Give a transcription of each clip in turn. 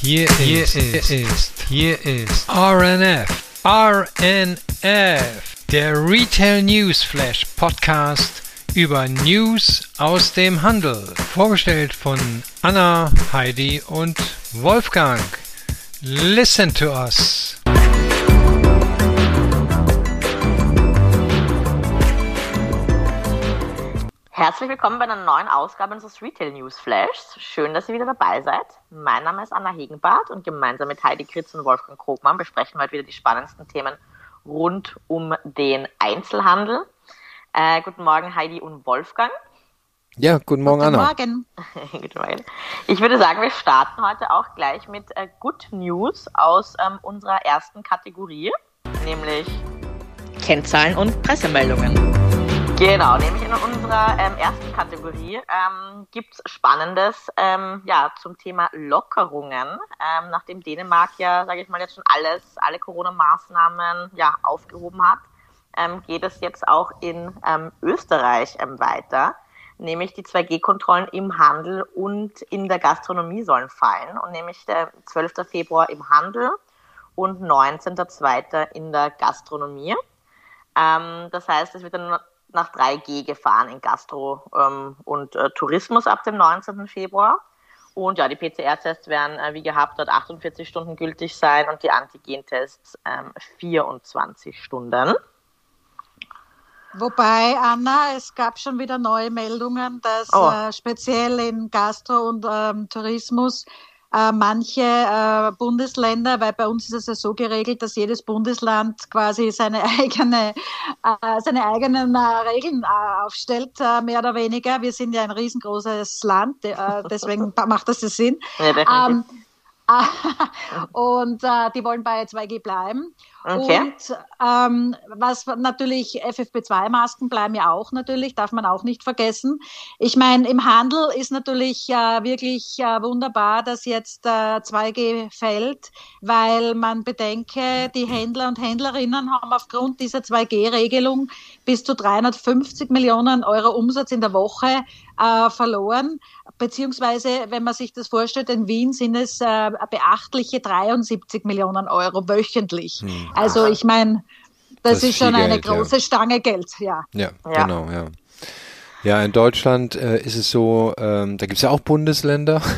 Hier, hier ist, ist, hier ist RNF, RNF, der Retail News Flash Podcast über News aus dem Handel. Vorgestellt von Anna, Heidi und Wolfgang. Listen to us. Herzlich willkommen bei einer neuen Ausgabe unseres Retail News Flashs. Schön, dass ihr wieder dabei seid. Mein Name ist Anna Hegenbart und gemeinsam mit Heidi Kritz und Wolfgang Krogmann besprechen wir heute wieder die spannendsten Themen rund um den Einzelhandel. Äh, guten Morgen, Heidi und Wolfgang. Ja, guten Morgen, guten Anna. Morgen. guten Morgen. Ich würde sagen, wir starten heute auch gleich mit äh, Good News aus ähm, unserer ersten Kategorie, nämlich Kennzahlen und Pressemeldungen. Genau, nämlich in unserer ähm, ersten Kategorie ähm, gibt es Spannendes ähm, ja, zum Thema Lockerungen. Ähm, nachdem Dänemark ja, sage ich mal, jetzt schon alles, alle Corona-Maßnahmen ja, aufgehoben hat, ähm, geht es jetzt auch in ähm, Österreich ähm, weiter. Nämlich die 2G-Kontrollen im Handel und in der Gastronomie sollen fallen. Und nämlich der 12. Februar im Handel und 19.02. in der Gastronomie. Das heißt, es wird dann nach 3G gefahren in Gastro ähm, und äh, Tourismus ab dem 19. Februar. Und ja, die PCR-Tests werden äh, wie gehabt dort 48 Stunden gültig sein und die Antigen-Tests ähm, 24 Stunden. Wobei, Anna, es gab schon wieder neue Meldungen, dass Oh. äh, speziell in Gastro und ähm, Tourismus äh, manche äh, Bundesländer, weil bei uns ist es ja so geregelt, dass jedes Bundesland quasi seine eigene, äh, seine eigenen äh, Regeln äh, aufstellt, mehr oder weniger. Wir sind ja ein riesengroßes Land, deswegen macht das ja Sinn. Ja. Ähm, und die wollen bei 2G bleiben. Okay. Und ähm, was natürlich, FFP2-Masken bleiben ja auch natürlich, darf man auch nicht vergessen. Ich meine, im Handel ist natürlich äh, wirklich äh, wunderbar, dass jetzt äh, 2G fällt, weil man bedenke, die Händler und Händlerinnen haben aufgrund dieser 2G-Regelung bis zu 350 Millionen Euro Umsatz in der Woche äh, verloren. Beziehungsweise, wenn man sich das vorstellt, in Wien sind es äh, beachtliche 73 Millionen Euro wöchentlich. Hm. Also ich meine, das, Das ist schon eine Geld, ja. große Stange Geld, ja. Ja, Ja. genau, ja. Ja, in Deutschland äh, ist es so, ähm, da gibt es ja auch Bundesländer.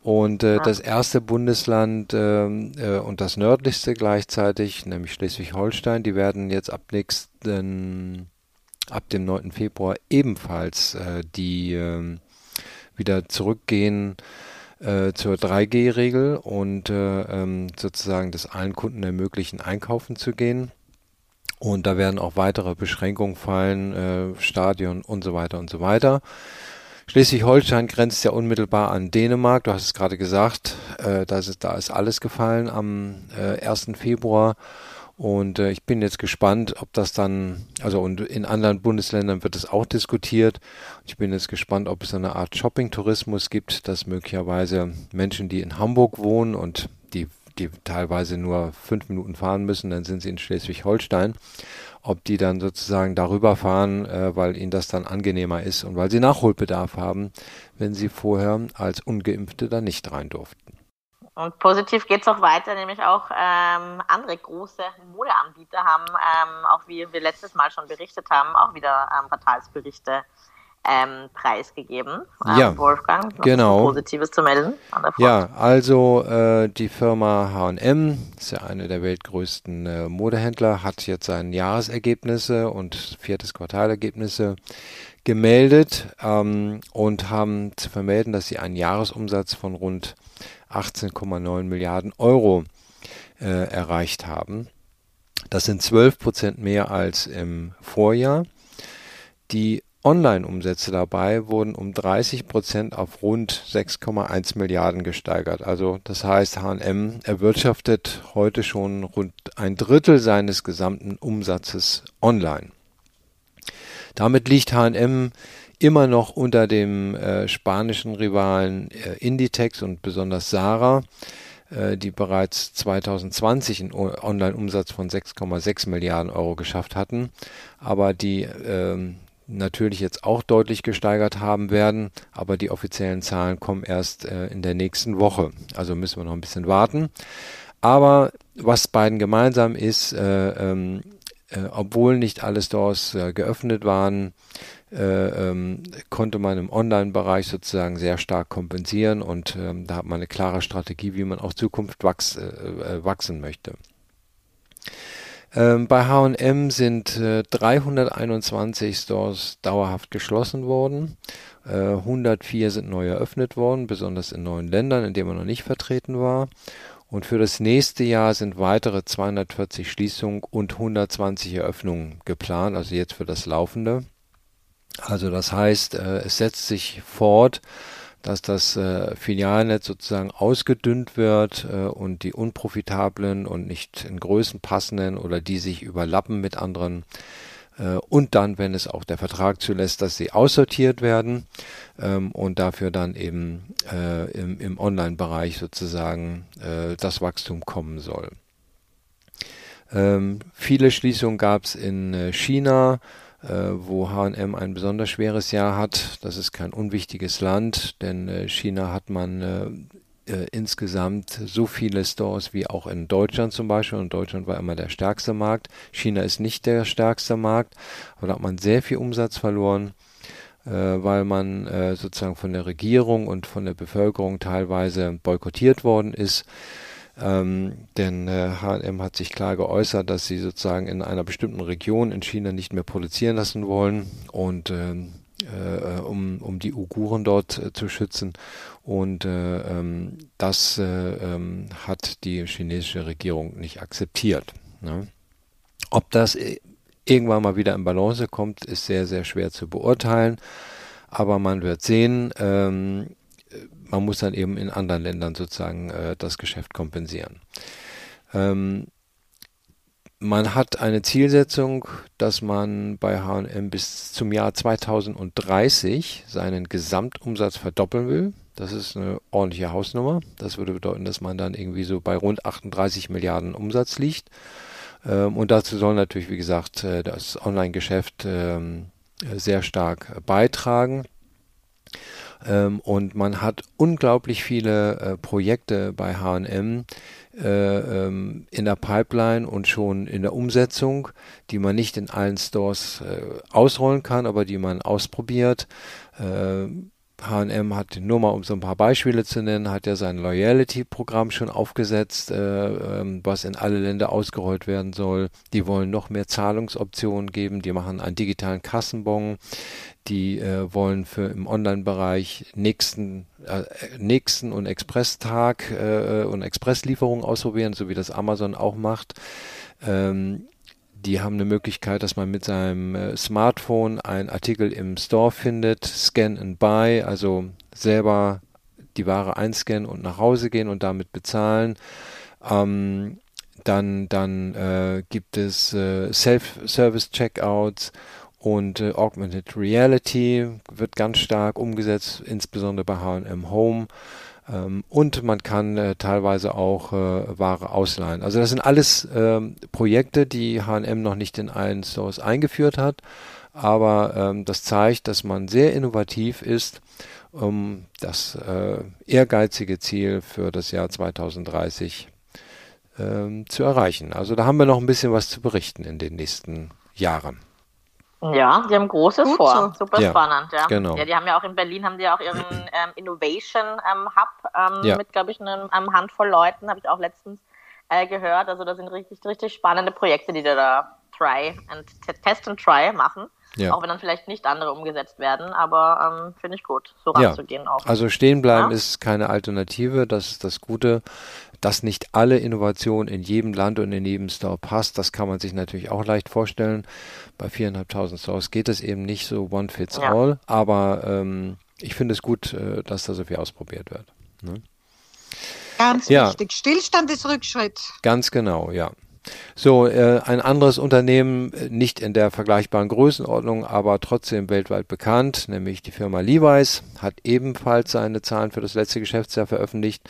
Und äh, das erste Bundesland ähm, äh, und das nördlichste gleichzeitig, nämlich Schleswig-Holstein, die werden jetzt ab nächsten, ab dem 9. Februar ebenfalls äh, die ähm, wieder zurückgehen äh, zur 3G-Regel und äh, ähm, sozusagen das allen Kunden ermöglichen, einkaufen zu gehen. Und da werden auch weitere Beschränkungen fallen, äh, Stadion und so weiter und so weiter. Schleswig-Holstein grenzt ja unmittelbar an Dänemark. Du hast es gerade gesagt, äh, da, ist, da ist alles gefallen am äh, 1. Februar. Und äh, ich bin jetzt gespannt, ob das dann, also und in anderen Bundesländern wird es auch diskutiert. Ich bin jetzt gespannt, ob es eine Art Shopping-Tourismus gibt, dass möglicherweise Menschen, die in Hamburg wohnen und die, die teilweise nur fünf Minuten fahren müssen, dann sind sie in Schleswig-Holstein, ob die dann sozusagen darüber fahren, äh, weil ihnen das dann angenehmer ist und weil sie Nachholbedarf haben, wenn sie vorher als Ungeimpfte da nicht rein durften. Und positiv geht es auch weiter, nämlich auch ähm, andere große Modeanbieter haben, ähm, auch wie wir letztes Mal schon berichtet haben, auch wieder ähm, Quartalsberichte ähm, preisgegeben. Ähm, Ja, Wolfgang, genau. Positives zu melden an der Front. Ja, also äh, die Firma H&M, ist ja eine der weltgrößten äh, Modehändler, hat jetzt seine Jahresergebnisse und viertes Quartalergebnisse gemeldet ähm, und haben zu vermelden, dass sie einen Jahresumsatz von rund 18,9 Milliarden Euro äh, erreicht haben. Das sind 12 Prozent mehr als im Vorjahr. Die Online-Umsätze dabei wurden um 30 Prozent auf rund 6,1 Milliarden gesteigert. Also das heißt, H&M erwirtschaftet heute schon rund ein Drittel seines gesamten Umsatzes online. Damit liegt H&M immer noch unter dem äh, spanischen Rivalen äh, Inditex und besonders Zara, äh, die bereits 2020 einen Online-Umsatz von 6,6 Milliarden Euro geschafft hatten. Aber die ähm, natürlich jetzt auch deutlich gesteigert haben werden, aber die offiziellen Zahlen kommen erst äh, in der nächsten Woche. Also müssen wir noch ein bisschen warten. Aber was beiden gemeinsam ist, äh, ähm, äh, obwohl nicht alle Stores äh, geöffnet waren, äh, ähm, konnte man im Online-Bereich sozusagen sehr stark kompensieren und ähm, da hat man eine klare Strategie, wie man auch Zukunft wachs, äh, wachsen möchte. Ähm, bei H&M sind äh, 321 Stores dauerhaft geschlossen worden. Äh, 104 sind neu eröffnet worden, besonders in neuen Ländern, in denen man noch nicht vertreten war. Und für das nächste Jahr sind weitere 240 Schließungen und 120 Eröffnungen geplant, also jetzt für das laufende. Also das heißt, äh, es setzt sich fort, dass das äh, Filialnetz sozusagen ausgedünnt wird äh, und die unprofitablen und nicht in Größen passenden oder die sich überlappen mit anderen und dann, wenn es auch der Vertrag zulässt, dass sie aussortiert werden ähm, und dafür dann eben äh, im, im Online-Bereich sozusagen äh, das Wachstum kommen soll. Ähm, viele Schließungen gab es in äh, China, äh, wo H&M ein besonders schweres Jahr hat. Das ist kein unwichtiges Land, denn äh, China hat man äh, äh, insgesamt so viele Stores wie auch in Deutschland zum Beispiel. Und Deutschland war immer der stärkste Markt. China ist nicht der stärkste Markt, aber da hat man sehr viel Umsatz verloren weil man äh, sozusagen von der Regierung und von der Bevölkerung teilweise boykottiert worden ist. Ähm, denn äh, H&M hat sich klar geäußert, dass sie sozusagen in einer bestimmten Region in China nicht mehr produzieren lassen wollen und ähm, äh, um, um die Uiguren dort äh, zu schützen. Und äh, ähm, das äh, ähm, hat die chinesische Regierung nicht akzeptiert. Ne? Ob das äh, irgendwann mal wieder in Balance kommt, ist sehr, sehr schwer zu beurteilen. Aber man wird sehen, ähm, man muss dann eben in anderen Ländern sozusagen äh, das Geschäft kompensieren. Ähm, man hat eine Zielsetzung, dass man bei H&M bis zum Jahr 2030 seinen Gesamtumsatz verdoppeln will. Das ist eine ordentliche Hausnummer. Das würde bedeuten, dass man dann irgendwie so bei rund 38 Milliarden Umsatz liegt. Ähm, und dazu soll natürlich, wie gesagt, äh, das Online-Geschäft ähm, sehr stark beitragen. Ähm, und man hat unglaublich viele äh, Projekte bei H&M in der Pipeline und schon in der Umsetzung, die man nicht in allen Stores äh, ausrollen kann, aber die man ausprobiert. Äh, H&M hat nur mal um so ein paar Beispiele zu nennen, hat ja sein Loyalty-Programm schon aufgesetzt, äh, ähm, was in alle Länder ausgerollt werden soll. Die wollen noch mehr Zahlungsoptionen geben, die machen einen digitalen Kassenbon, die äh, wollen für im Online-Bereich nächsten, äh, nächsten und Expresstag äh, und Expresslieferungen ausprobieren, so wie das Amazon auch macht. Ähm, die haben eine Möglichkeit, dass man mit seinem äh, Smartphone einen Artikel im Store findet, Scan and Buy, also selber die Ware einscannen und nach Hause gehen und damit bezahlen. Ähm, dann dann äh, gibt es äh, Self-Service-Checkouts und äh, Augmented Reality wird ganz stark umgesetzt, insbesondere bei H&M Home. Ähm, und man kann äh, teilweise auch äh, Ware ausleihen. Also das sind alles ähm, Projekte, die H&M noch nicht in allen Stores eingeführt hat, aber ähm, das zeigt, dass man sehr innovativ ist, um das äh, ehrgeizige Ziel für das Jahr 2030 ähm, zu erreichen. Also da haben wir noch ein bisschen was zu berichten in den nächsten Jahren. Ja, die haben Großes Gut vor. So. Super ja, spannend, ja. Genau. Ja, die haben ja auch in Berlin haben die auch ihren ähm, Innovation ähm, Hub ähm, ja. mit, glaube ich, einer Handvoll Leuten, habe ich auch letztens äh, gehört. Also da sind richtig, richtig spannende Projekte, die da try and test and try machen. Ja. Auch wenn dann vielleicht nicht andere umgesetzt werden, aber ähm, finde ich gut, so ranzugehen ja. auch. Also stehen bleiben ja. ist keine Alternative, das ist das Gute. Dass nicht alle Innovation in jedem Land und in jedem Store passt, das kann man sich natürlich auch leicht vorstellen. Bei 4.500 Stores geht es eben nicht so one fits all, aber ähm, ich finde es gut, äh, dass da so viel ausprobiert wird. Ne? Ganz wichtig. Stillstand ist Rückschritt. Ganz genau, ja. So, äh, ein anderes Unternehmen, äh, nicht in der vergleichbaren Größenordnung, aber trotzdem weltweit bekannt, nämlich die Firma Levi's, hat ebenfalls seine Zahlen für das letzte Geschäftsjahr veröffentlicht.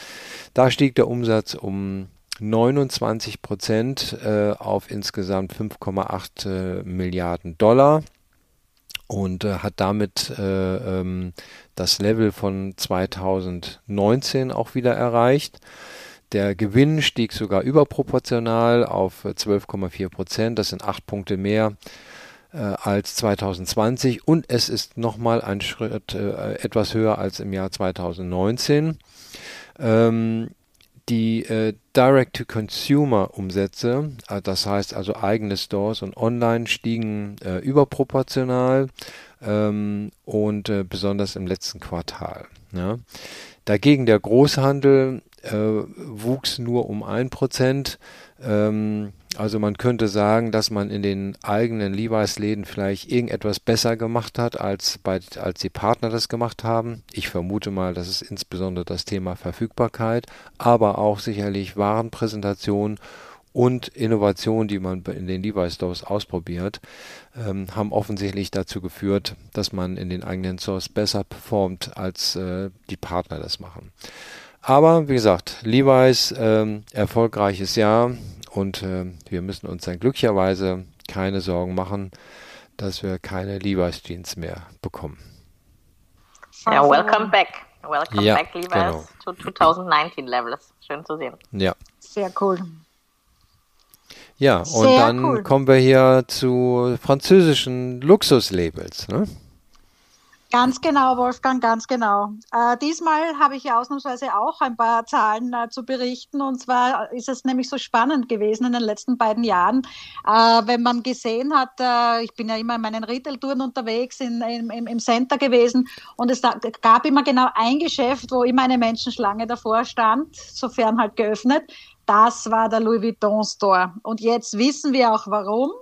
Da stieg der Umsatz um 29 Prozent äh, auf insgesamt 5,8 äh, Milliarden Dollar. und äh, hat damit äh, ähm, das Level von 2019 auch wieder erreicht. Der Gewinn stieg sogar überproportional auf 12,4 Prozent. Das sind acht Punkte mehr äh, als 2020 und es ist nochmal ein Schritt äh, etwas höher als im Jahr 2019. Ähm, die äh, Direct-to-Consumer-Umsätze, äh, das heißt also eigene Stores und Online, stiegen äh, überproportional ähm, und äh, besonders im letzten Quartal. Ja. Dagegen der Großhandel äh, wuchs nur um ein Prozent. Ähm, also man könnte sagen, dass man in den eigenen Levi's-Läden vielleicht irgendetwas besser gemacht hat, als, bei, als die Partner das gemacht haben. Ich vermute mal, das ist insbesondere das Thema Verfügbarkeit, aber auch sicherlich Warenpräsentation und Innovation, die man in den Levi's Stores ausprobiert, ähm, haben offensichtlich dazu geführt, dass man in den eigenen Stores besser performt, als äh, die Partner das machen. Aber wie gesagt, Levi's ähm, erfolgreiches Jahr und äh, wir müssen uns dann glücklicherweise keine Sorgen machen, dass wir keine Levi's Jeans mehr bekommen. Ja, welcome back. Welcome ja, back, Levi's, genau. to 2019 Levels. Schön zu sehen. Ja. Sehr cool. Ja, und Sehr dann cool. kommen wir hier zu französischen Luxuslabels. Ne? Ganz genau, Wolfgang, ganz genau. Äh, diesmal habe ich ja ausnahmsweise auch ein paar Zahlen äh, zu berichten. Und zwar ist es nämlich so spannend gewesen in den letzten beiden Jahren, äh, wenn man gesehen hat, äh, ich bin ja immer in meinen Retail-Touren unterwegs, in, in, im, im Center gewesen. Und es da, gab immer genau ein Geschäft, wo immer eine Menschenschlange davor stand, sofern halt geöffnet. Das war der Louis Vuitton Store. Und jetzt wissen wir auch warum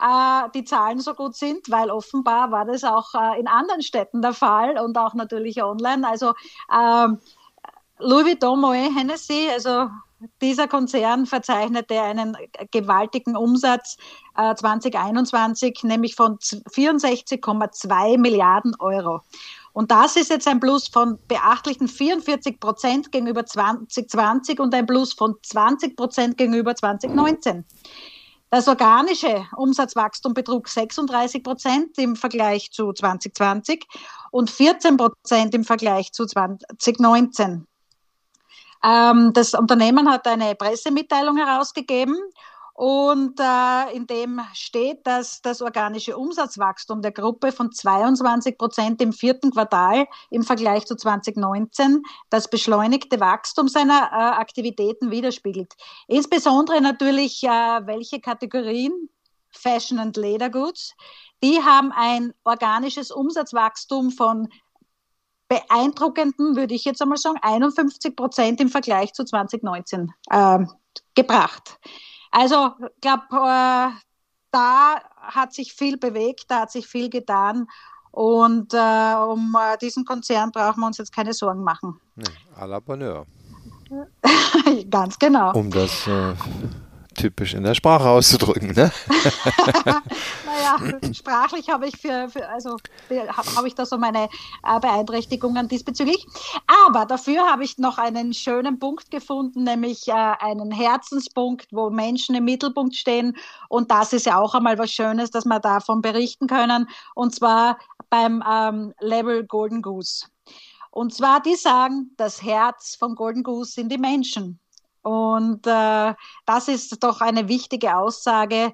äh, die Zahlen so gut sind, weil offenbar war das auch äh, in anderen Städten der Fall und auch natürlich online. Also äh, Louis Vuitton Moet Hennessy, also dieser Konzern verzeichnete einen gewaltigen Umsatz äh, 2021, nämlich von 64,2 Milliarden Euro. Und das ist jetzt ein Plus von beachtlichen 44 Prozent gegenüber 2020 und ein Plus von 20 Prozent gegenüber 2019. Das organische Umsatzwachstum betrug 36 Prozent im Vergleich zu 2020 und 14 Prozent im Vergleich zu 2019. Ähm, das Unternehmen hat eine Pressemitteilung herausgegeben und äh, in dem steht, dass das organische Umsatzwachstum der Gruppe von 22 Prozent im vierten Quartal im Vergleich zu 2019 das beschleunigte Wachstum seiner äh, Aktivitäten widerspiegelt. Insbesondere natürlich, äh, welche Kategorien Fashion and Leather Goods, die haben ein organisches Umsatzwachstum von beeindruckenden, würde ich jetzt einmal sagen, 51 Prozent im Vergleich zu 2019 äh, gebracht. Also, ich glaube, äh, da hat sich viel bewegt, da hat sich viel getan. Und äh, um äh, diesen Konzern brauchen wir uns jetzt keine Sorgen machen. Nee, à la Bonheur. Ganz genau. Um das äh, typisch in der Sprache auszudrücken, ne? naja, sprachlich habe ich für, für also habe ich da so meine äh, Beeinträchtigungen diesbezüglich. Aber dafür habe ich noch einen schönen Punkt gefunden, nämlich äh, einen Herzenspunkt, wo Menschen im Mittelpunkt stehen. Und das ist ja auch einmal was Schönes, dass wir davon berichten können. Und zwar beim ähm, Level Golden Goose. Und zwar, die sagen, das Herz von Golden Goose sind die Menschen. Und äh, das ist doch eine wichtige Aussage,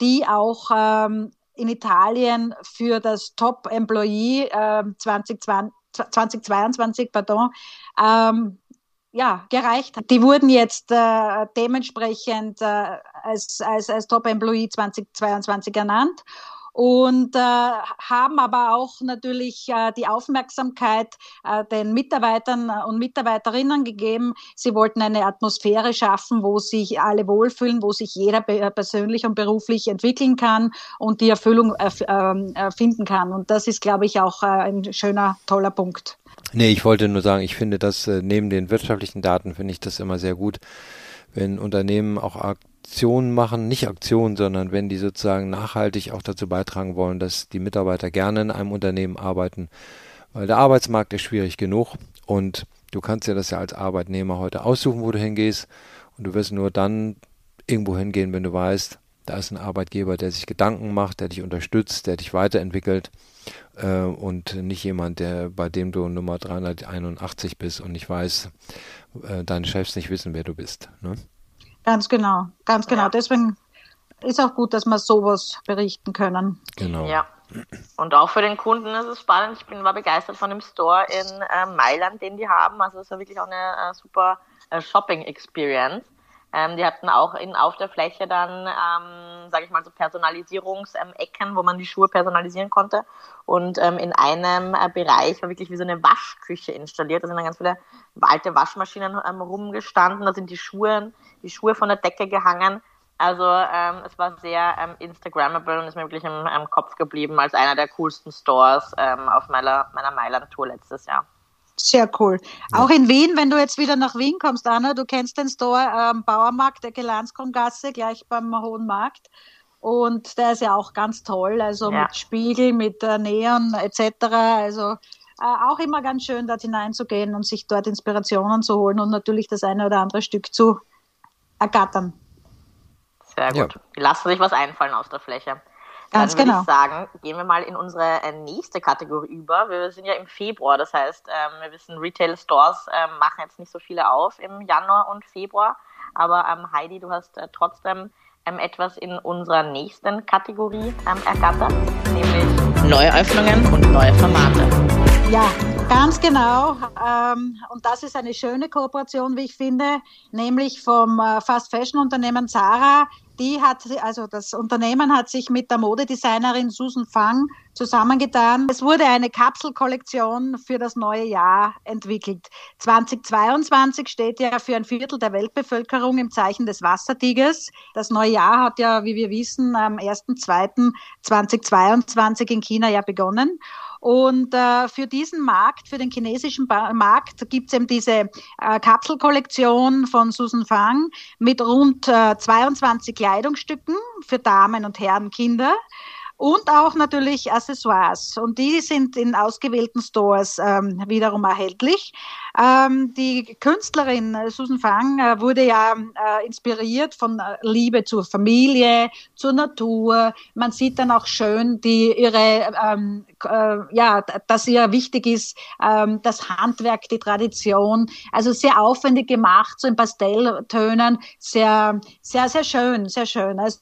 die auch ähm, in Italien für das Top Employee äh, 2020, 2022 pardon, ähm, ja, gereicht hat. Die wurden jetzt äh, dementsprechend äh, als, als, als Top Employee 2022 ernannt und äh, haben aber auch natürlich äh, die Aufmerksamkeit äh, den Mitarbeitern und Mitarbeiterinnen gegeben. Sie wollten eine Atmosphäre schaffen, wo sich alle wohlfühlen, wo sich jeder persönlich und beruflich entwickeln kann und die Erfüllung ähm, finden kann. Und das ist, glaube ich, auch äh, ein schöner, toller Punkt. Nee, ich wollte nur sagen, ich finde das äh, neben den wirtschaftlichen Daten finde ich das immer sehr gut, wenn Unternehmen auch Aktionen machen, nicht Aktionen, sondern wenn die sozusagen nachhaltig auch dazu beitragen wollen, dass die Mitarbeiter gerne in einem Unternehmen arbeiten, weil der Arbeitsmarkt ist schwierig genug und du kannst ja das ja als Arbeitnehmer heute aussuchen, wo du hingehst und du wirst nur dann irgendwo hingehen, wenn du weißt, da ist ein Arbeitgeber, der sich Gedanken macht, der dich unterstützt, der dich weiterentwickelt äh, und nicht jemand, der bei dem du Nummer 381 bist und nicht weiß, äh, deine Chefs nicht wissen, wer du bist. Ne? Ganz genau, ganz genau. Ja. Deswegen ist auch gut, dass wir sowas berichten können. Genau. Ja. Und auch für den Kunden ist es spannend. Ich bin war begeistert von dem Store in äh, Mailand, den die haben. Also es war wirklich auch eine äh, super äh, Shopping Experience. Ähm, die hatten auch in, auf der Fläche dann, ähm, sage ich mal, so Personalisierungsecken, wo man die Schuhe personalisieren konnte. Und ähm, in einem äh, Bereich war wirklich wie so eine Waschküche installiert. Da sind dann ganz viele alte Waschmaschinen ähm, rumgestanden. Da sind die Schuhe, die Schuhe von der Decke gehangen. Also ähm, es war sehr ähm, Instagrammable und ist mir wirklich im, im, Kopf geblieben als einer der coolsten Stores ähm, auf meiner, meiner Mailand-Tour letztes Jahr. Sehr cool. Auch in Wien, wenn du jetzt wieder nach Wien kommst, Anna, du kennst den Store ähm, Bauermarkt, der Gelanskrongasse, gleich beim Hohen Markt. Und der ist ja auch ganz toll, also ja. mit Spiegel, mit äh, Neon etc. Also äh, auch immer ganz schön, dort hineinzugehen und sich dort Inspirationen zu holen und natürlich das eine oder andere Stück zu ergattern. Sehr gut. Ja. Die lassen sich was einfallen aus der Fläche. Ganz Dann genau. ich sagen, gehen wir mal in unsere äh, nächste Kategorie über. Wir sind ja im Februar, das heißt, ähm, wir wissen, Retail Stores ähm, machen jetzt nicht so viele auf im Januar und Februar. Aber ähm, Heidi, du hast äh, trotzdem etwas in unserer nächsten Kategorie ergattert, nämlich Neueröffnungen und neue Formate. Ja, ganz genau. und das ist eine schöne Kooperation, wie ich finde, nämlich vom äh, Fast Fashion Unternehmen Zara die hat, also das Unternehmen hat sich mit der Modedesignerin Susan Fang zusammengetan. Es wurde eine Kapselkollektion für das neue Jahr entwickelt. 2022 steht ja für ein Viertel der Weltbevölkerung im Zeichen des Wassertigers. Das neue Jahr hat ja, wie wir wissen, am 1.2.2022 in China ja begonnen. Und äh, für diesen Markt, für den chinesischen ba Markt, gibt es eben diese äh, Kapselkollektion von Susan Fang mit rund äh, 22 Kleidungsstücken für Damen und Herren, Kinder und auch natürlich Accessoires. Und die sind in ausgewählten Stores ähm, wiederum erhältlich. Ähm, die Künstlerin äh, Susan Fang äh, wurde ja äh, inspiriert von äh, Liebe zur Familie, zur Natur. Man sieht dann auch schön die ihre ähm, äh, ja, dass ihr wichtig ist ähm, das Handwerk, die Tradition. Also sehr aufwendig gemacht, so in Pastelltönen, sehr sehr sehr schön, sehr schön. Also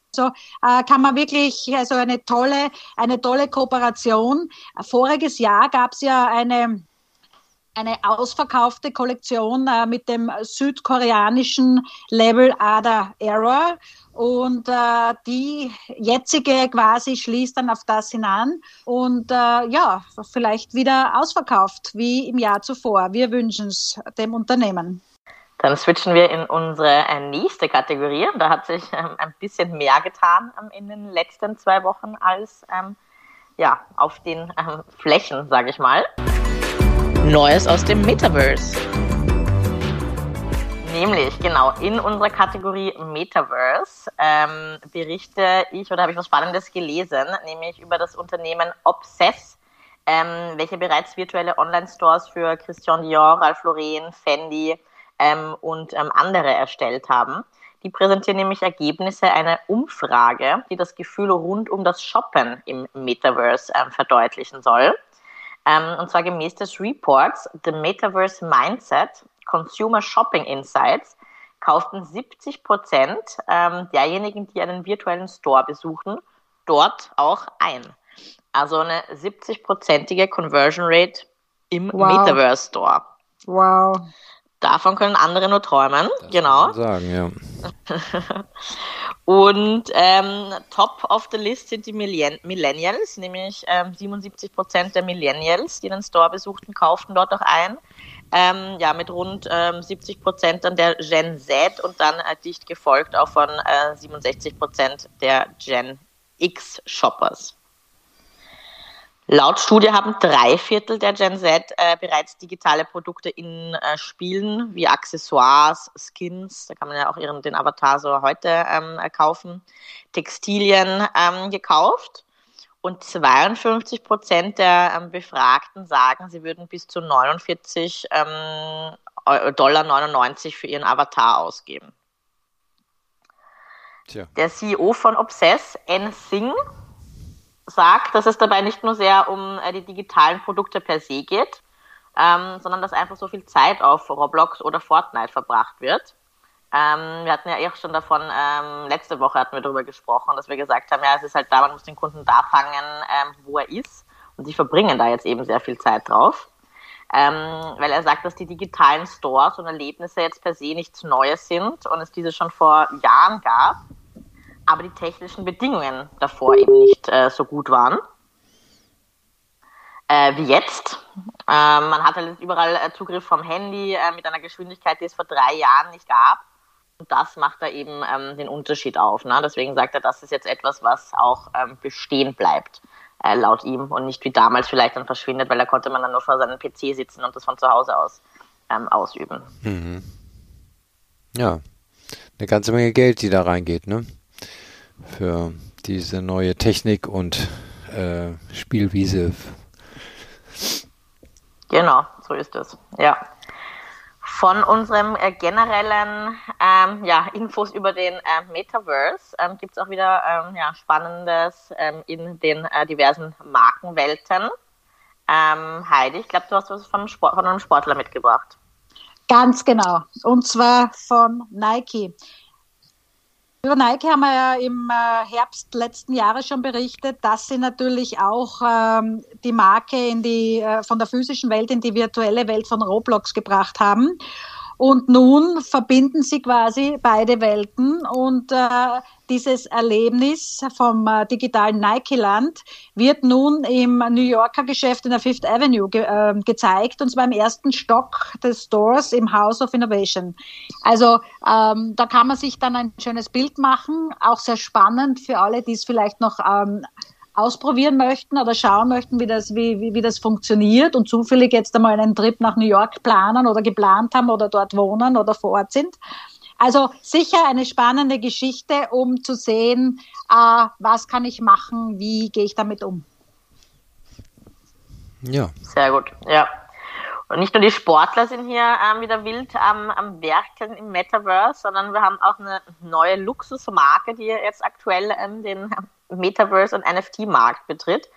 äh, kann man wirklich also eine tolle eine tolle Kooperation. Voriges Jahr gab es ja eine eine ausverkaufte Kollektion äh, mit dem südkoreanischen Level Ada Error. Und äh, die jetzige quasi schließt dann auf das hinan und äh, ja, vielleicht wieder ausverkauft wie im Jahr zuvor. Wir wünschen es dem Unternehmen. Dann switchen wir in unsere äh, nächste Kategorie. Da hat sich ähm, ein bisschen mehr getan ähm, in den letzten zwei Wochen als ähm, ja, auf den ähm, Flächen, sage ich mal. Neues aus dem Metaverse. Nämlich, genau, in unserer Kategorie Metaverse ähm, berichte ich oder habe ich was Spannendes gelesen, nämlich über das Unternehmen Obsess, ähm, welche bereits virtuelle Online-Stores für Christian Dior, Ralph Lauren, Fendi ähm, und ähm, andere erstellt haben. Die präsentieren nämlich Ergebnisse einer Umfrage, die das Gefühl rund um das Shoppen im Metaverse ähm, verdeutlichen soll. Ähm, und zwar gemäß des Reports The Metaverse Mindset Consumer Shopping Insights kauften 70 Prozent ähm, derjenigen, die einen virtuellen Store besuchen, dort auch ein. Also eine 70-prozentige Conversion Rate im wow. Metaverse Store. Wow. Davon können andere nur träumen. Das genau. sagen, ja. Und ähm, top of the list sind die Millennials, nämlich ähm, 77 Prozent der Millennials, die den Store besuchten, kauften dort auch ein. Ähm, ja, mit rund ähm, 70 Prozent dann der Gen Z und dann äh, dicht gefolgt auch von äh, 67 Prozent der Gen X Shoppers. Laut Studie haben drei Viertel der Gen Z äh, bereits digitale Produkte in äh, Spielen wie Accessoires, Skins, da kann man ja auch ihren, den Avatar so heute ähm, kaufen, Textilien ähm, gekauft. Und 52 Prozent der ähm, Befragten sagen, sie würden bis zu 49 ähm, Dollar 99 für ihren Avatar ausgeben. Tja. Der CEO von Obsess, N. Singh, sagt, dass es dabei nicht nur sehr um äh, die digitalen Produkte per se geht, ähm, sondern dass einfach so viel Zeit auf Roblox oder Fortnite verbracht wird. Ähm, wir hatten ja eh auch schon davon, ähm, letzte Woche hatten wir darüber gesprochen, dass wir gesagt haben, ja, es ist halt da, man muss den Kunden da fangen, ähm, wo er ist. Und sie verbringen da jetzt eben sehr viel Zeit drauf. Ähm, weil er sagt, dass die digitalen Stores und Erlebnisse jetzt per se nichts Neues sind und es diese schon vor Jahren gab, aber die technischen Bedingungen davor eben nicht äh, so gut waren äh, wie jetzt. Äh, man hat halt überall äh, Zugriff vom Handy äh, mit einer Geschwindigkeit, die es vor drei Jahren nicht gab. Und das macht da eben ähm, den Unterschied auf. Ne? Deswegen sagt er, das ist jetzt etwas, was auch ähm, bestehen bleibt, äh, laut ihm, und nicht wie damals vielleicht dann verschwindet, weil da konnte man dann nur vor seinem PC sitzen und das von zu Hause aus ähm, ausüben. Mhm. Ja, eine ganze Menge Geld, die da reingeht, ne? Für diese neue Technik und äh, Spielwiese. Genau, so ist es. Ja von unserem äh, generellen ähm, ja, Infos über den äh, Metaverse ähm, gibt es auch wieder ähm, ja, Spannendes ähm, in den äh, diversen Markenwelten. Ähm, Heidi, ich glaube, du hast was von, Sport, von einem Sportler mitgebracht. Ganz genau. Und zwar von Nike. Über Nike haben wir ja im äh, Herbst letzten Jahres schon berichtet, dass sie natürlich auch ähm, die Marke in die, äh, von der physischen Welt in die virtuelle Welt von Roblox gebracht haben. Und nun verbinden sie quasi beide Welten und äh, dieses Erlebnis vom äh, digitalen Nike-Land wird nun im New Yorker Geschäft in der Fifth Avenue ge äh, gezeigt und zwar im ersten Stock des Stores im House of Innovation. Also ähm, da kann man sich dann ein schönes Bild machen, auch sehr spannend für alle, die es vielleicht noch ähm, ausprobieren möchten oder schauen möchten, wie das, wie, wie, wie das funktioniert und zufällig jetzt einmal einen Trip nach New York planen oder geplant haben oder dort wohnen oder vor Ort sind. Also sicher eine spannende Geschichte, um zu sehen, äh, was kann ich machen, wie gehe ich damit um. Ja. Sehr gut, ja. Und nicht nur die Sportler sind hier ähm, wieder wild am, am Werkeln im Metaverse, sondern wir haben auch eine neue Luxusmarke, die jetzt aktuell ähm, den Metaverse- und NFT-Markt betritt,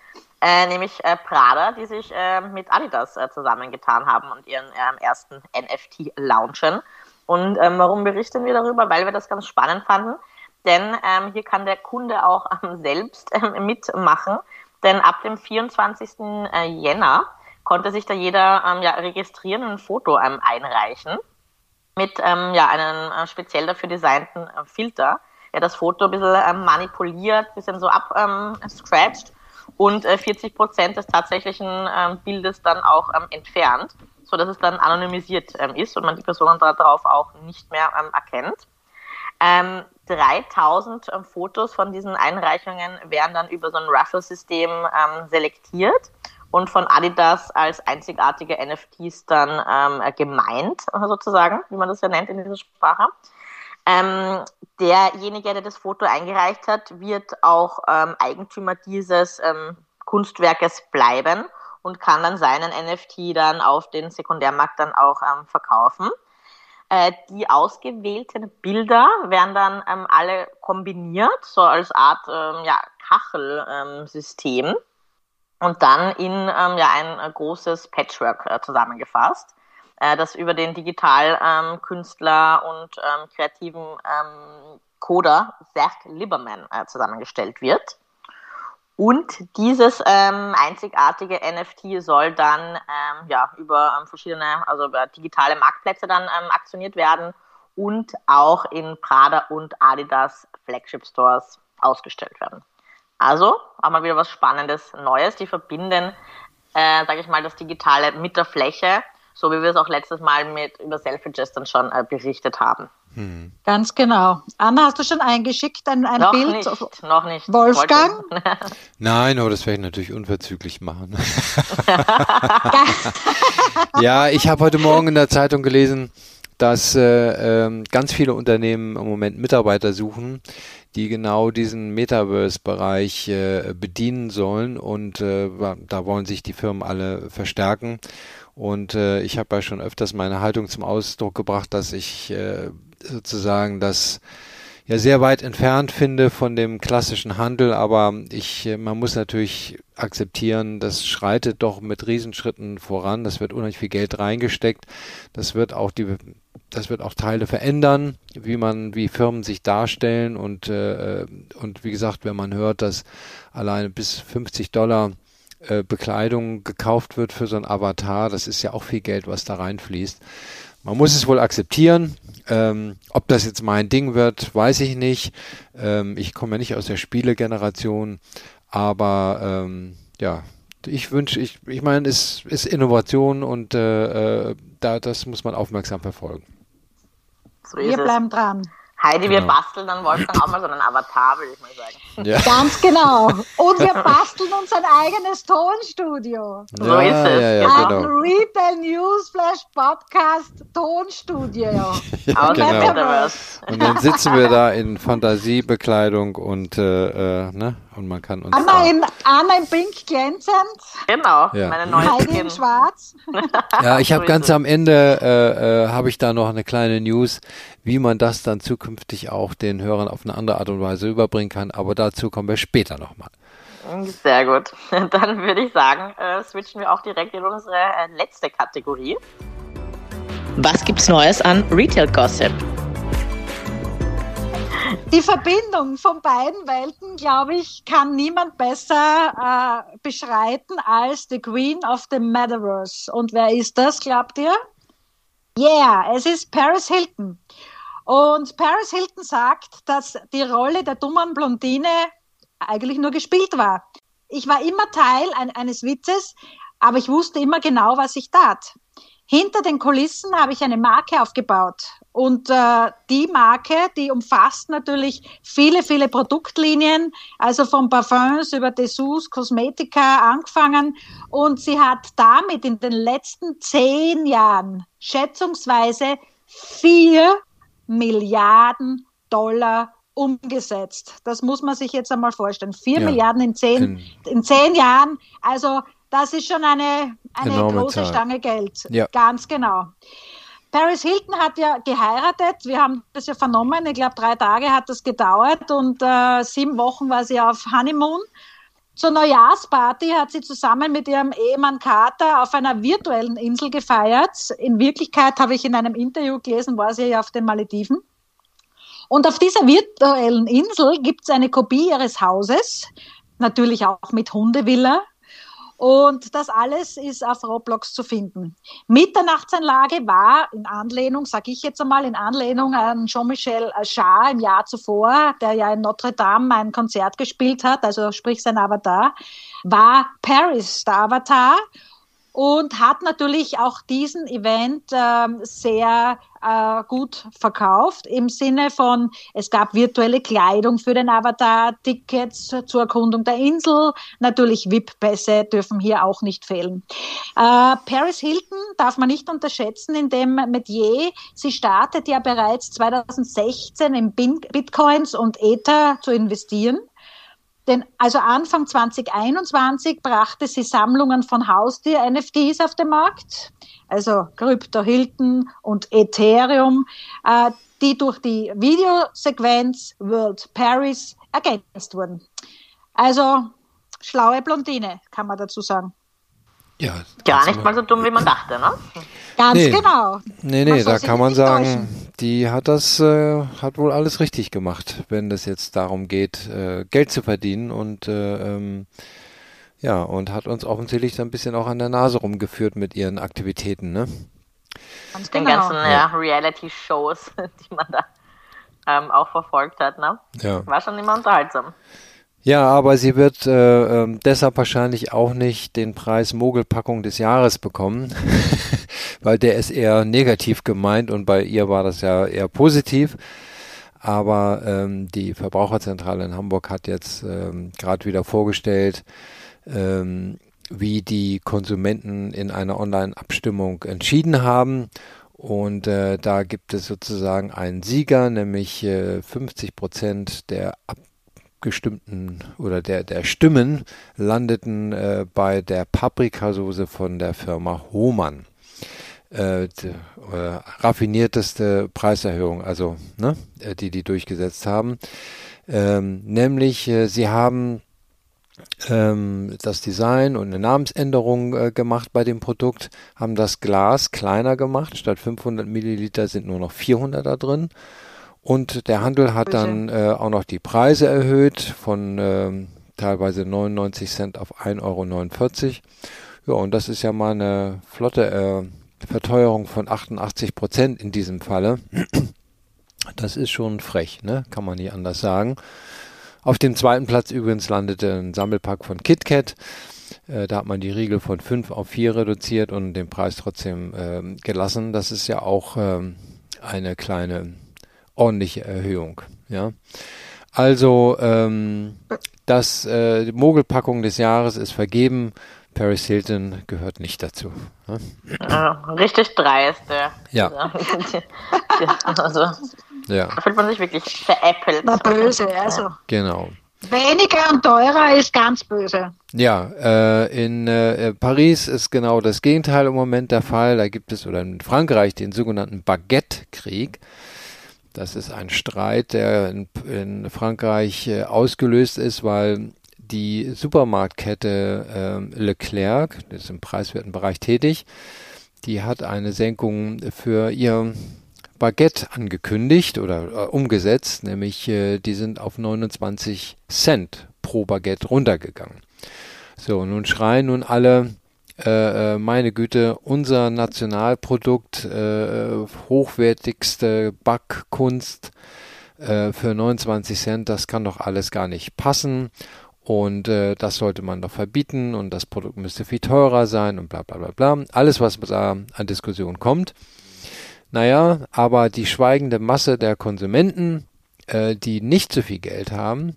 äh, nämlich äh, Prada, die sich äh, mit Adidas äh, zusammengetan haben und ihren ähm, ersten NFT launchen. Und ähm, warum berichten wir darüber? Weil wir das ganz spannend fanden. Denn ähm, hier kann der Kunde auch ähm, selbst ähm, mitmachen. Denn ab dem 24. Äh, Jänner konnte sich da jeder ähm, ja, registrieren und ein Foto einreichen mit ja, einem äh, speziell dafür designten Filter ja, das Foto ein bisschen ähm, manipuliert, ein bisschen so abscratcht ähm, und äh, 40 Prozent des tatsächlichen ähm, Bildes dann auch ähm, entfernt, so dass es dann anonymisiert ähm, ist und man die Personen darauf auch nicht mehr ähm, erkennt. Ähm, 3000 ähm, Fotos von diesen Einreichungen werden dann über so ein Raffle-System selektiert und von Adidas als einzigartige NFTs dann ähm, gemeint, sozusagen, wie man das ja nennt in dieser Sprache. Ähm, derjenige, der das Foto eingereicht hat, wird auch ähm, Eigentümer dieses ähm, Kunstwerkes bleiben und kann dann seinen NFT dann auf den Sekundärmarkt dann auch ähm, verkaufen. Äh, die ausgewählten Bilder werden dann ähm, alle kombiniert, so als Art ähm, ja, Kachelsystem und dann in ja, ein äh, großes Patchwork äh, zusammengefasst äh, das über den Digitalkünstler ähm, und ähm, kreativen ähm, Coder Zach Lieberman äh, zusammengestellt wird. Und dieses ähm, einzigartige NFT soll dann ähm, ja, über ähm, verschiedene, also über digitale Marktplätze dann aktioniert werden und auch in Prada und Adidas Flagship Stores ausgestellt werden. Also haben wir wieder was Spannendes Neues. Die verbinden, äh, sage ich mal, das Digitale mit der Fläche so wie wir es auch letztes Mal mit über Selfridges dann schon äh, berichtet haben. Hm. Ganz genau. Anna, hast du schon eingeschickt ein, ein noch Bild? Nicht, noch nicht. Wolfgang? Nein, aber das werde ich natürlich unverzüglich machen. ja, ich habe heute Morgen in der Zeitung gelesen, dass äh, äh, ganz viele Unternehmen im Moment Mitarbeiter suchen, die genau diesen Metaverse-Bereich äh, bedienen sollen und äh, da wollen sich die Firmen alle verstärken. Und äh, ich habe ja schon öfters meine Haltung zum Ausdruck gebracht, dass ich äh, sozusagen das ja sehr weit entfernt finde von dem klassischen Handel, aber ich, äh, man muss natürlich akzeptieren, das schreitet doch mit Riesenschritten voran. Das wird unheimlich viel Geld reingesteckt. Das wird auch die, das wird auch Teile verändern, wie man, wie Firmen sich darstellen und äh, und wie gesagt, wenn man hört, dass alleine bis 50 Dollar äh, Bekleidung gekauft wird für so ein Avatar, das ist ja auch viel Geld, was da reinfließt. Man muss es wohl akzeptieren. Ähm, ob das jetzt mein Ding wird, weiß ich nicht. Ähm, ich komme ja nicht aus der Spielegeneration, aber ähm, ja, ich wünsche, ich, ich meine, es ist Innovation und äh, äh, da, das muss man aufmerksam verfolgen. So Wir bleiben dran. Heidi, wir genau. basteln dann Wolfgang auch mal so einen Avatar, würde ich mal sagen. Ja. Ganz genau. Und wir basteln uns ein eigenes Tonstudio. Ja, so ist es. Ja, ja, genau. Ein Retail Newsflash Podcast Tonstudio. ja, genau. Und dann sitzen wir da in Fantasiebekleidung und, äh, äh, ne? Und man kann uns. Anna, in, Anna in Pink glänzend. Genau, ja. meine neue Heidi in Schwarz. ja, ich habe ganz am Ende, äh, äh, habe ich da noch eine kleine News wie man das dann zukünftig auch den Hörern auf eine andere Art und Weise überbringen kann. Aber dazu kommen wir später nochmal. Sehr gut. Dann würde ich sagen, äh, switchen wir auch direkt in unsere äh, letzte Kategorie. Was gibt's Neues an Retail Gossip? Die Verbindung von beiden Welten, glaube ich, kann niemand besser äh, beschreiten als The Queen of the Metaverse. Und wer ist das, glaubt ihr? Yeah, es ist Paris Hilton. Und Paris Hilton sagt, dass die Rolle der dummen Blondine eigentlich nur gespielt war. Ich war immer Teil ein, eines Witzes, aber ich wusste immer genau, was ich tat. Hinter den Kulissen habe ich eine Marke aufgebaut. Und äh, die Marke, die umfasst natürlich viele, viele Produktlinien, also von Parfums über Dessous, Kosmetika angefangen. Und sie hat damit in den letzten zehn Jahren schätzungsweise vier Milliarden Dollar umgesetzt. Das muss man sich jetzt einmal vorstellen. Vier ja, Milliarden in zehn, in zehn Jahren. Also das ist schon eine, eine große Zahl. Stange Geld. Ja. Ganz genau. Paris Hilton hat ja geheiratet. Wir haben das ja vernommen. Ich glaube, drei Tage hat das gedauert und äh, sieben Wochen war sie auf Honeymoon. Zur Neujahrsparty hat sie zusammen mit ihrem Ehemann Carter auf einer virtuellen Insel gefeiert. In Wirklichkeit habe ich in einem Interview gelesen, war sie ja auf den Malediven. Und auf dieser virtuellen Insel gibt es eine Kopie ihres Hauses, natürlich auch mit Hundevilla. Und das alles ist auf Roblox zu finden. Mitternachtsanlage war in Anlehnung, sage ich jetzt einmal, in Anlehnung an Jean-Michel Jarre im Jahr zuvor, der ja in Notre Dame ein Konzert gespielt hat, also sprich sein Avatar, war Paris der Avatar und hat natürlich auch diesen Event äh, sehr äh, gut verkauft im Sinne von, es gab virtuelle Kleidung für den Avatar, Tickets zur Erkundung der Insel, natürlich VIP-Pässe dürfen hier auch nicht fehlen. Äh, Paris Hilton darf man nicht unterschätzen in dem Metier. Sie startet ja bereits 2016 in Bitcoins und Ether zu investieren. Denn also Anfang 2021 brachte sie Sammlungen von Haustier-NFTs auf den Markt, also Krypto Hilton und Ethereum, äh, die durch die Videosequenz World Paris ergänzt wurden. Also schlaue Blondine, kann man dazu sagen. Ja, Gar nicht mal so dumm, wie man dachte, ne? Ganz nee. genau. Nee, nee, da kann man sagen, täuschen. die hat das, äh, hat wohl alles richtig gemacht, wenn es jetzt darum geht, äh, Geld zu verdienen und äh, ähm, ja, und hat uns offensichtlich so ein bisschen auch an der Nase rumgeführt mit ihren Aktivitäten, ne? Ganz Den genau. ganzen ja, Reality-Shows, die man da ähm, auch verfolgt hat, ne? Ja. War schon immer unterhaltsam. Ja, aber sie wird äh, äh, deshalb wahrscheinlich auch nicht den Preis Mogelpackung des Jahres bekommen, weil der ist eher negativ gemeint und bei ihr war das ja eher positiv. Aber ähm, die Verbraucherzentrale in Hamburg hat jetzt ähm, gerade wieder vorgestellt, ähm, wie die Konsumenten in einer Online-Abstimmung entschieden haben. Und äh, da gibt es sozusagen einen Sieger, nämlich äh, 50 Prozent der Ab abgestimmten oder der, der Stimmen landeten äh, bei der Paprikasauce von der Firma Hohmann. äh, äh, raffinierteste Preiserhöhung, also ne, äh, die die durchgesetzt haben. Ähm, nämlich, äh, sie haben ähm, das Design und eine Namensänderung äh, gemacht bei dem Produkt, haben das Glas kleiner gemacht. Statt 500 Milliliter sind nur noch 400 da drin. Und der Handel hat dann äh, auch noch die Preise erhöht von ähm, teilweise 99 Cent auf 1,49 Euro. Ja, und das ist ja mal eine flotte äh, Verteuerung von 88 Prozent in diesem Falle. Das ist schon frech, ne? Kann man nicht anders sagen. Auf dem zweiten Platz übrigens landete ein Sammelpack von KitKat. Äh, da hat man die Riegel von 5 auf 4 reduziert und den Preis trotzdem äh, gelassen. Das ist ja auch ähm, eine kleine ordentliche Erhöhung. Ja. Also ähm, das äh, Mogelpackung des Jahres ist vergeben. Paris Hilton gehört nicht dazu. Ne? Ja, richtig dreist. Ja. also, ja. Da fühlt man sich wirklich veräppelt. Na, böse, also. Genau. Weniger und teurer ist ganz böse. Ja, äh, in äh, Paris ist genau das Gegenteil im Moment der Fall. Da gibt es, oder in Frankreich, den sogenannten Baguette-Krieg. Das ist ein Streit, der in, in Frankreich äh, ausgelöst ist, weil die Supermarktkette äh, Leclerc, das ist im preiswerten Bereich tätig, die hat eine Senkung für ihr Baguette angekündigt oder äh, umgesetzt, nämlich äh, die sind auf 29 Cent pro Baguette runtergegangen. So, nun schreien nun alle, äh, äh meine Güte, unser Nationalprodukt, äh, hochwertigste Backkunst äh, für 29 Cent, das kann doch alles gar nicht passen. Und äh, das sollte man doch verbieten und das Produkt müsste viel teurer sein und bla bla bla bla. Alles, was da an Diskussion kommt. Naja, aber die schweigende Masse der Konsumenten, äh, die nicht so viel Geld haben,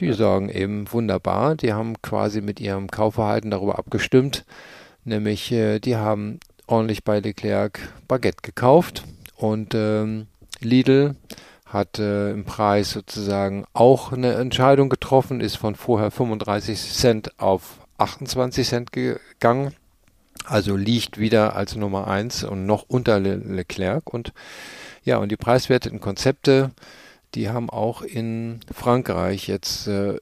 die sagen eben wunderbar, die haben quasi mit ihrem Kaufverhalten darüber abgestimmt, nämlich äh, die haben ordentlich bei Leclerc Baguette gekauft und ähm, Lidl hat äh, im Preis sozusagen auch eine Entscheidung getroffen, ist von vorher 35 Cent auf 28 Cent gegangen. Also liegt wieder als Nummer eins und noch unter Le Leclerc. Und ja, und die preiswerteten Konzepte, die haben auch in Frankreich jetzt äh,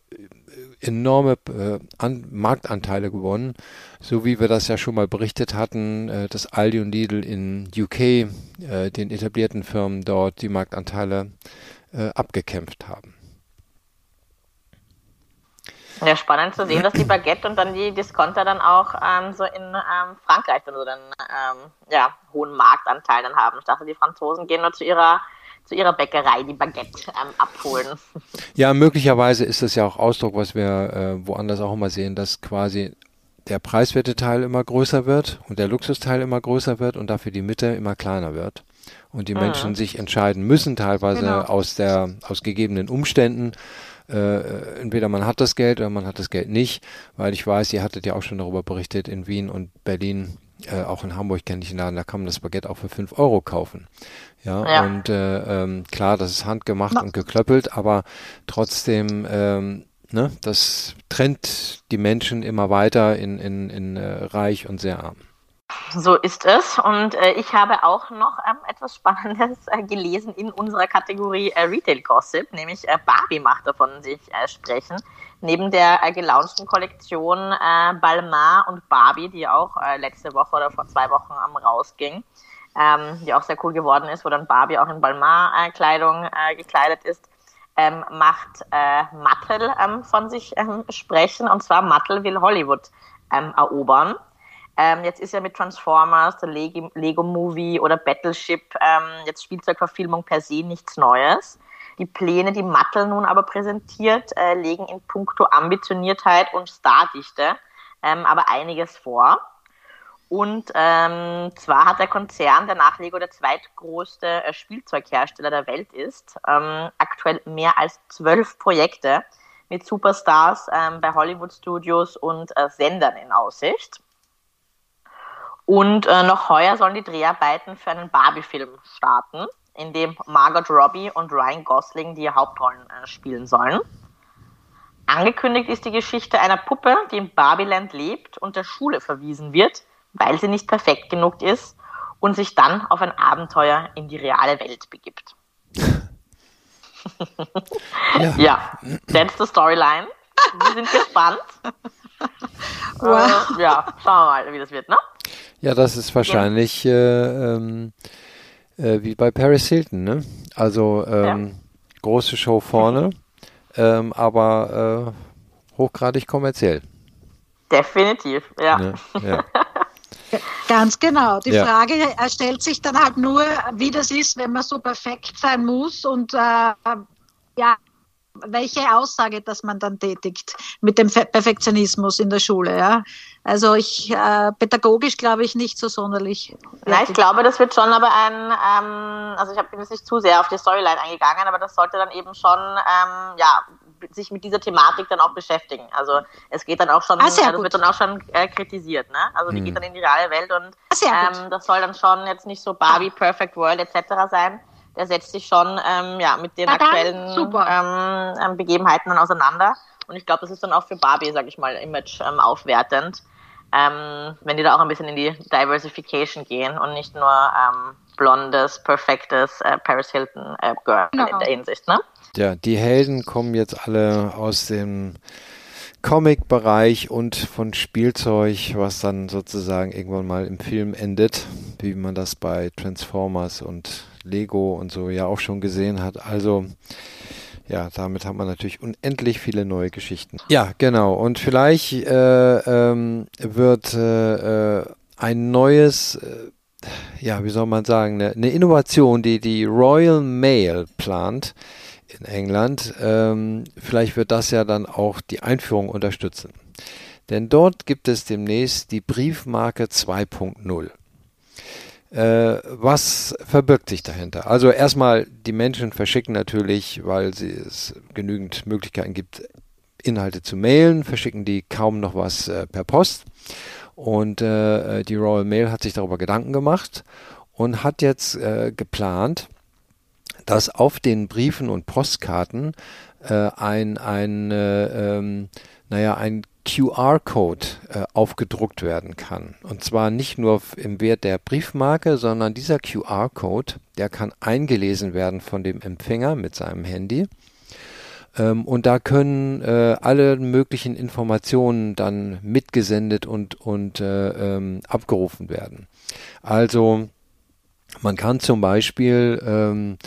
enorme äh, An Marktanteile gewonnen, so wie wir das ja schon mal berichtet hatten, äh, dass Aldi und Lidl in UK äh, den etablierten Firmen dort die Marktanteile äh, abgekämpft haben. Ja, spannend zu sehen, dass die Baguette und dann die Discounter dann auch ähm, so in ähm, Frankreich dann so einen ähm, ja, hohen Marktanteil dann haben. Ich dachte, die Franzosen gehen nur zu ihrer zu ihrer Bäckerei die Baguette ähm, abholen. Ja, möglicherweise ist das ja auch Ausdruck, was wir äh, woanders auch immer sehen, dass quasi der preiswerte Teil immer größer wird und der Luxusteil immer größer wird und dafür die Mitte immer kleiner wird. Und die mhm. Menschen sich entscheiden müssen, teilweise genau. aus der, aus gegebenen Umständen, äh, entweder man hat das Geld oder man hat das Geld nicht, weil ich weiß, ihr hattet ja auch schon darüber berichtet, in Wien und Berlin, äh, auch in Hamburg kenne ich einen Laden, da kann man das Baguette auch für 5 Euro kaufen. Ja, ja. und äh, ähm, klar, das ist handgemacht Na. und geklöppelt, aber trotzdem, ähm, ne, das trennt die Menschen immer weiter in, in, in äh, reich und sehr arm. So ist es. Und äh, ich habe auch noch ähm, etwas Spannendes äh, gelesen in unserer Kategorie äh, Retail Gossip, nämlich äh, Barbie macht davon sich äh, sprechen. Neben der äh, gelaunchten Kollektion äh, Balmain und Barbie, die auch äh, letzte Woche oder vor zwei Wochen ähm, rausging, ähm, die auch sehr cool geworden ist, wo dann Barbie auch in Balmain-Kleidung äh, gekleidet ist, ähm, macht äh, Mattel ähm, von sich ähm, sprechen. Und zwar Mattel will Hollywood ähm, erobern. Ähm, jetzt ist ja mit Transformers, der Lego, Lego Movie oder Battleship ähm, jetzt Spielzeugverfilmung per se nichts Neues. Die Pläne, die Mattel nun aber präsentiert, äh, legen in puncto Ambitioniertheit und Stardichte ähm, aber einiges vor. Und ähm, zwar hat der Konzern, der nach Lego der zweitgrößte äh, Spielzeughersteller der Welt ist, ähm, aktuell mehr als zwölf Projekte mit Superstars ähm, bei Hollywood Studios und äh, Sendern in Aussicht. Und äh, noch heuer sollen die Dreharbeiten für einen Barbie-Film starten, in dem Margot Robbie und Ryan Gosling die Hauptrollen äh, spielen sollen. Angekündigt ist die Geschichte einer Puppe, die im Barbieland lebt und der Schule verwiesen wird, weil sie nicht perfekt genug ist und sich dann auf ein Abenteuer in die reale Welt begibt. ja. ja, that's the storyline. Wir sind gespannt. Wow. Äh, ja, schauen wir mal, wie das wird, ne? Ja, das ist wahrscheinlich ja. äh, ähm, äh, wie bei Paris Hilton, ne? Also ähm, ja. große Show vorne, ähm, aber äh, hochgradig kommerziell. Definitiv, ja. Ne? ja. Ganz genau. Die ja. Frage stellt sich dann halt nur, wie das ist, wenn man so perfekt sein muss und äh, ja, welche Aussage, dass man dann tätigt mit dem Perfektionismus in der Schule. Ja? Also ich äh, pädagogisch glaube ich nicht so sonderlich. Nein, ich glaube, das wird schon aber ein, ähm, also ich habe jetzt nicht zu sehr auf die Storyline eingegangen, aber das sollte dann eben schon ähm, ja sich mit dieser Thematik dann auch beschäftigen. Also es geht dann auch schon, ah, das wird dann auch schon äh, kritisiert, ne? Also die hm. geht dann in die reale Welt und ah, ähm, das soll dann schon jetzt nicht so Barbie Perfect World etc. sein, der setzt sich schon ähm, ja, mit den aktuellen ähm, ähm, Begebenheiten dann auseinander. Und ich glaube, das ist dann auch für Barbie, sage ich mal, image ähm, aufwertend, ähm, wenn die da auch ein bisschen in die Diversification gehen und nicht nur ähm, blondes, perfektes äh, Paris Hilton äh, Girl genau. in der Hinsicht. Ne? Ja, die Helden kommen jetzt alle aus dem Comic-Bereich und von Spielzeug, was dann sozusagen irgendwann mal im Film endet, wie man das bei Transformers und Lego und so ja auch schon gesehen hat. Also ja, damit hat man natürlich unendlich viele neue Geschichten. Ja, genau. Und vielleicht äh, ähm, wird äh, äh ein neues, äh, ja, wie soll man sagen, eine, eine, Innovation, die die Royal Mail plant in England. Ähm, vielleicht wird das ja dann auch die Einführung unterstützen. Denn dort gibt es demnächst die Briefmarke 2.0. Äh, was verbirgt sich dahinter? Also erstmal, die Menschen verschicken natürlich, weil sie es genügend Möglichkeiten gibt, Inhalte zu mailen, verschicken die kaum noch was äh, per Post. Und äh, die Royal Mail hat sich darüber Gedanken gemacht und hat jetzt äh, geplant, dass auf den Briefen und Postkarten äh, ein, ein, äh, ähm, naja, ein QR-Code äh, aufgedruckt werden kann. Und zwar nicht nur im Wert der Briefmarke, sondern dieser QR-Code, der kann eingelesen werden von dem Empfänger mit seinem Handy. Ähm, und da können äh, alle möglichen Informationen dann mitgesendet und, und äh, ähm, abgerufen werden. Also man kann zum Beispiel ähm, äh,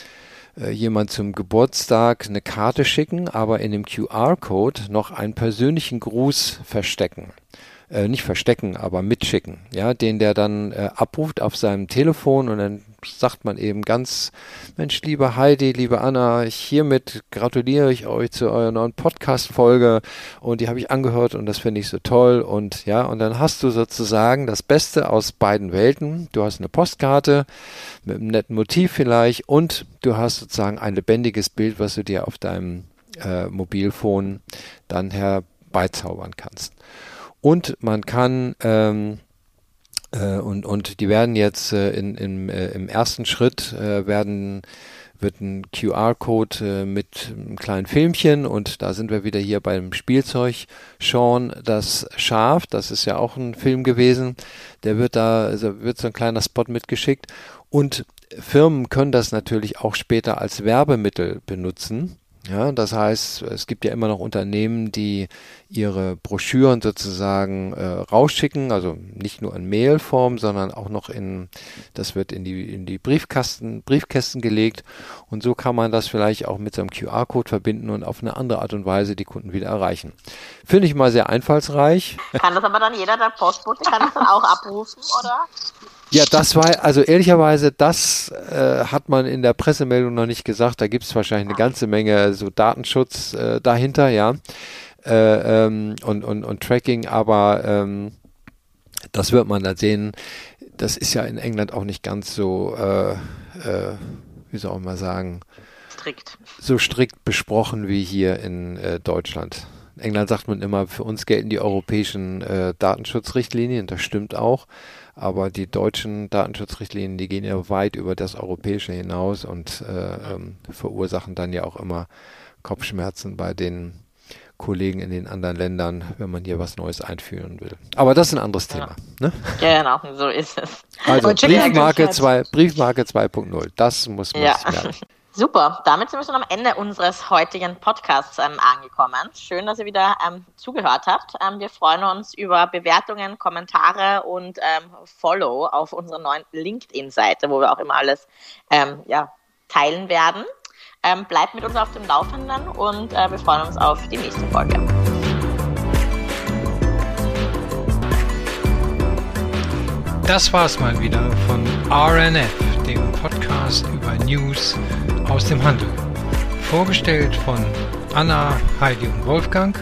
jemand zum Geburtstag eine Karte schicken, aber in dem QR-Code noch einen persönlichen Gruß verstecken. Äh, nicht verstecken, aber mitschicken, ja, den der dann äh, abruft auf seinem Telefon und dann sagt man eben ganz, Mensch, liebe Heidi, liebe Anna, hiermit gratuliere ich euch zu eurer neuen Podcast-Folge und die habe ich angehört und das finde ich so toll und ja, und dann hast du sozusagen das Beste aus beiden Welten. Du hast eine Postkarte mit einem netten Motiv vielleicht und du hast sozusagen ein lebendiges Bild, was du dir auf deinem äh, Mobilfon dann herbeizaubern kannst. Und man kann ähm, äh, und, und die werden jetzt äh, in, in, äh, im ersten Schritt äh, werden wird ein QR-Code äh, mit einem kleinen Filmchen und da sind wir wieder hier beim Spielzeug. Sean, das Schaf, das ist ja auch ein Film gewesen, der wird da, also wird so ein kleiner Spot mitgeschickt und Firmen können das natürlich auch später als Werbemittel benutzen. Ja, das heißt, es gibt ja immer noch Unternehmen, die ihre Broschüren sozusagen äh, rausschicken, also nicht nur in Mailform, sondern auch noch in, das wird in die, in die Briefkasten, Briefkästen gelegt und so kann man das vielleicht auch mit so einem QR-Code verbinden und auf eine andere Art und Weise die Kunden wieder erreichen. Finde ich mal sehr einfallsreich. Kann das aber dann jeder, der Postbote, kann das dann auch abrufen, oder? Ja, das war, also ehrlicherweise, das äh, hat man in der Pressemeldung noch nicht gesagt. Da gibt es wahrscheinlich eine ganze Menge so Datenschutz äh, dahinter, ja. Äh, ähm, und, und, und Tracking, aber ähm, das wird man da sehen. Das ist ja in England auch nicht ganz so, äh, äh, wie soll man sagen, strikt. So strikt besprochen wie hier in äh, Deutschland. In England sagt man immer, für uns gelten die europäischen äh, Datenschutzrichtlinien, das stimmt auch. Aber die deutschen Datenschutzrichtlinien, die gehen ja weit über das europäische hinaus und äh, ähm, verursachen dann ja auch immer Kopfschmerzen bei den Kollegen in den anderen Ländern, wenn man hier was Neues einführen will. Aber das ist ein anderes Thema. Ja. Ne? Genau, so ist es. Also Briefmarke, 2, Briefmarke 2.0, das muss man ja. merken. Super, damit sind wir schon am Ende unseres heutigen Podcasts ähm, angekommen. Schön, dass ihr wieder ähm, zugehört habt. Ähm, wir freuen uns über Bewertungen, Kommentare und ähm, Follow auf unserer neuen LinkedIn-Seite, wo wir auch immer alles ähm, ja, teilen werden. Ähm, bleibt mit uns auf dem Laufenden und äh, wir freuen uns auf die nächste Folge. Das war's mal wieder von RNF, dem Podcast über News aus dem Handel. Vorgestellt von Anna, Heidi und Wolfgang